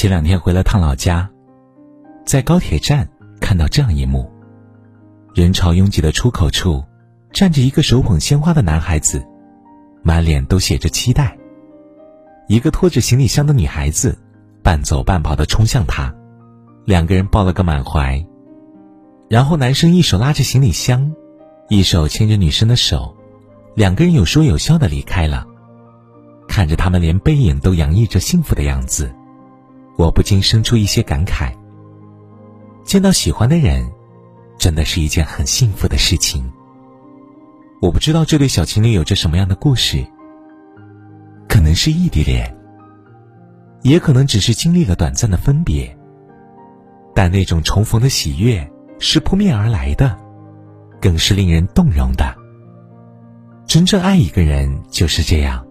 前两天回了趟老家，在高铁站看到这样一幕：人潮拥挤的出口处，站着一个手捧鲜花的男孩子，满脸都写着期待。一个拖着行李箱的女孩子，半走半跑的冲向他，两个人抱了个满怀。然后男生一手拉着行李箱，一手牵着女生的手，两个人有说有笑的离开了。看着他们连背影都洋溢着幸福的样子，我不禁生出一些感慨。见到喜欢的人，真的是一件很幸福的事情。我不知道这对小情侣有着什么样的故事，可能是异地恋，也可能只是经历了短暂的分别。但那种重逢的喜悦是扑面而来的，更是令人动容的。真正爱一个人就是这样。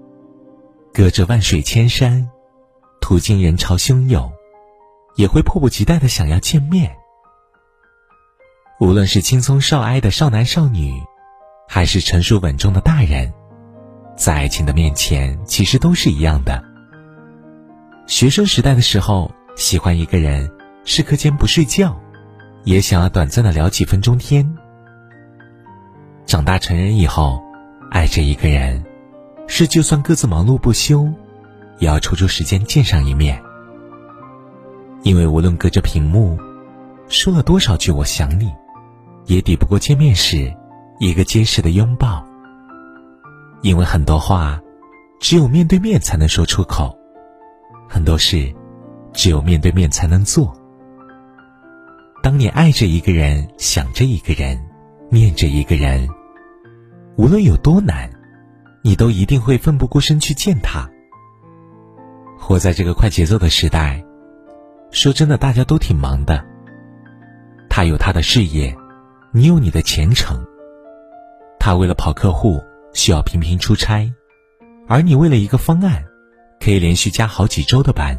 隔着万水千山，途经人潮汹涌，也会迫不及待的想要见面。无论是青葱少哀的少男少女，还是成熟稳重的大人，在爱情的面前，其实都是一样的。学生时代的时候，喜欢一个人，是课间不睡觉，也想要短暂的聊几分钟天。长大成人以后，爱着一个人。是，就算各自忙碌不休，也要抽出时间见上一面。因为无论隔着屏幕，说了多少句“我想你”，也抵不过见面时一个结实的拥抱。因为很多话，只有面对面才能说出口；很多事，只有面对面才能做。当你爱着一个人，想着一个人，念着一个人，无论有多难。你都一定会奋不顾身去见他。活在这个快节奏的时代，说真的，大家都挺忙的。他有他的事业，你有你的前程。他为了跑客户需要频频出差，而你为了一个方案，可以连续加好几周的班。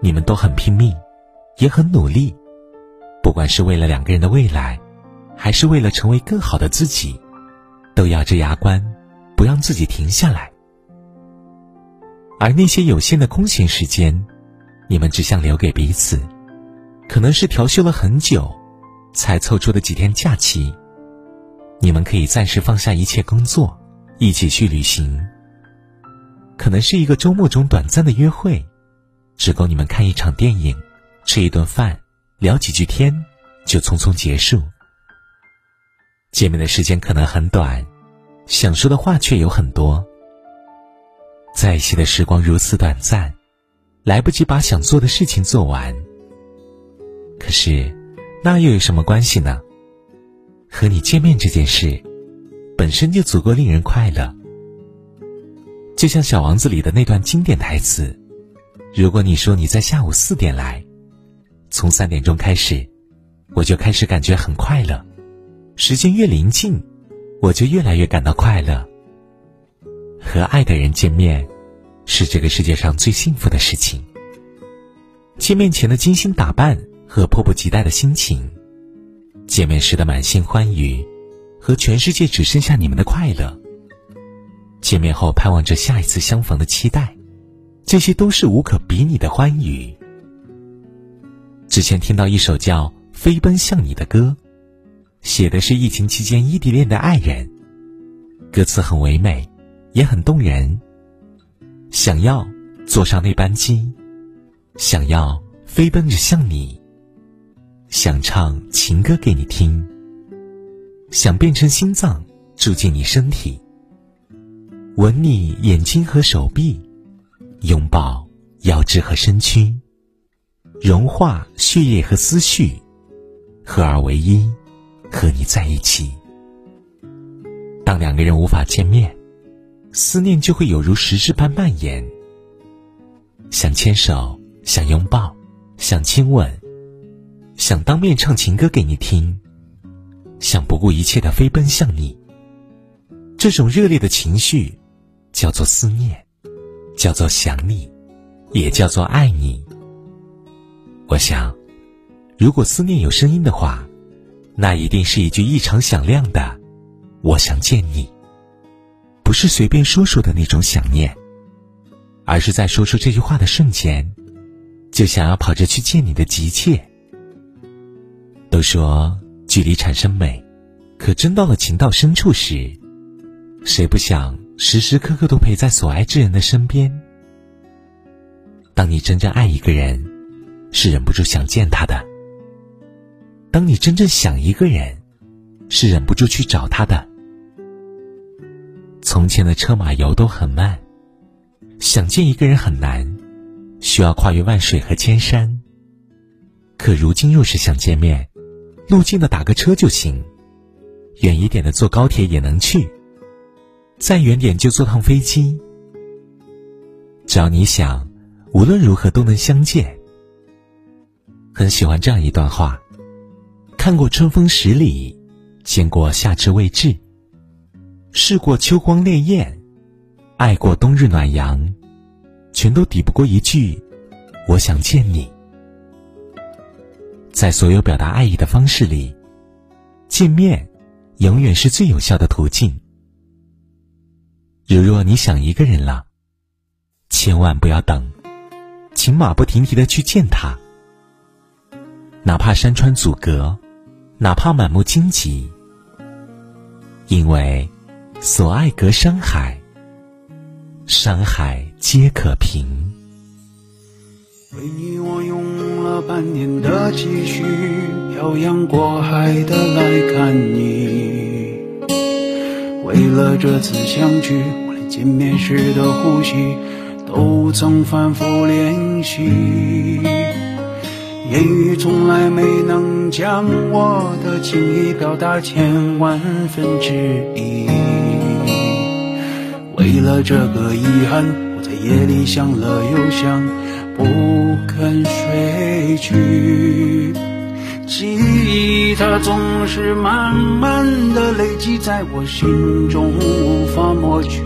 你们都很拼命，也很努力，不管是为了两个人的未来，还是为了成为更好的自己，都咬着牙关。不让自己停下来，而那些有限的空闲时间，你们只想留给彼此，可能是调休了很久，才凑出的几天假期。你们可以暂时放下一切工作，一起去旅行。可能是一个周末中短暂的约会，只够你们看一场电影，吃一顿饭，聊几句天，就匆匆结束。见面的时间可能很短。想说的话却有很多，在一起的时光如此短暂，来不及把想做的事情做完。可是，那又有什么关系呢？和你见面这件事，本身就足够令人快乐。就像《小王子》里的那段经典台词：“如果你说你在下午四点来，从三点钟开始，我就开始感觉很快乐。时间越临近。”我就越来越感到快乐。和爱的人见面，是这个世界上最幸福的事情。见面前的精心打扮和迫不及待的心情，见面时的满心欢愉，和全世界只剩下你们的快乐。见面后盼望着下一次相逢的期待，这些都是无可比拟的欢愉。之前听到一首叫《飞奔向你》的歌。写的是疫情期间异地恋的爱人，歌词很唯美，也很动人。想要坐上那班机，想要飞奔着向你，想唱情歌给你听，想变成心脏住进你身体，吻你眼睛和手臂，拥抱腰肢和身躯，融化血液和思绪，合二为一。和你在一起，当两个人无法见面，思念就会有如实质般蔓延。想牵手，想拥抱，想亲吻，想当面唱情歌给你听，想不顾一切的飞奔向你。这种热烈的情绪，叫做思念，叫做想你，也叫做爱你。我想，如果思念有声音的话。那一定是一句异常响亮的“我想见你”，不是随便说说的那种想念，而是在说出这句话的瞬间，就想要跑着去见你的急切。都说距离产生美，可真到了情到深处时，谁不想时时刻刻都陪在所爱之人的身边？当你真正爱一个人，是忍不住想见他的；当你真正想一个人，是忍不住去找他的。从前的车马游都很慢，想见一个人很难，需要跨越万水和千山。可如今若是想见面，路近的打个车就行，远一点的坐高铁也能去，再远点就坐趟飞机。只要你想，无论如何都能相见。很喜欢这样一段话：看过春风十里，见过夏至未至。试过秋光烈焰，爱过冬日暖阳，全都抵不过一句“我想见你”。在所有表达爱意的方式里，见面永远是最有效的途径。如若你想一个人了，千万不要等，请马不停蹄的去见他，哪怕山川阻隔，哪怕满目荆棘，因为。所爱隔山海，山海皆可平。为你，我用了半年的积蓄，漂洋过海的来看你。为了这次相聚，我连见面时的呼吸都曾反复练习。言语从来没能将我的情意表达千万分之一。为了这个遗憾，我在夜里想了又想，不肯睡去。记忆它总是慢慢的累积在我心中，无法抹去。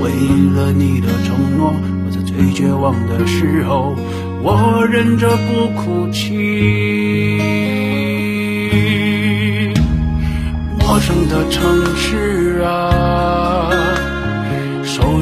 为了你的承诺，我在最绝望的时候，我忍着不哭泣。陌生的城市啊，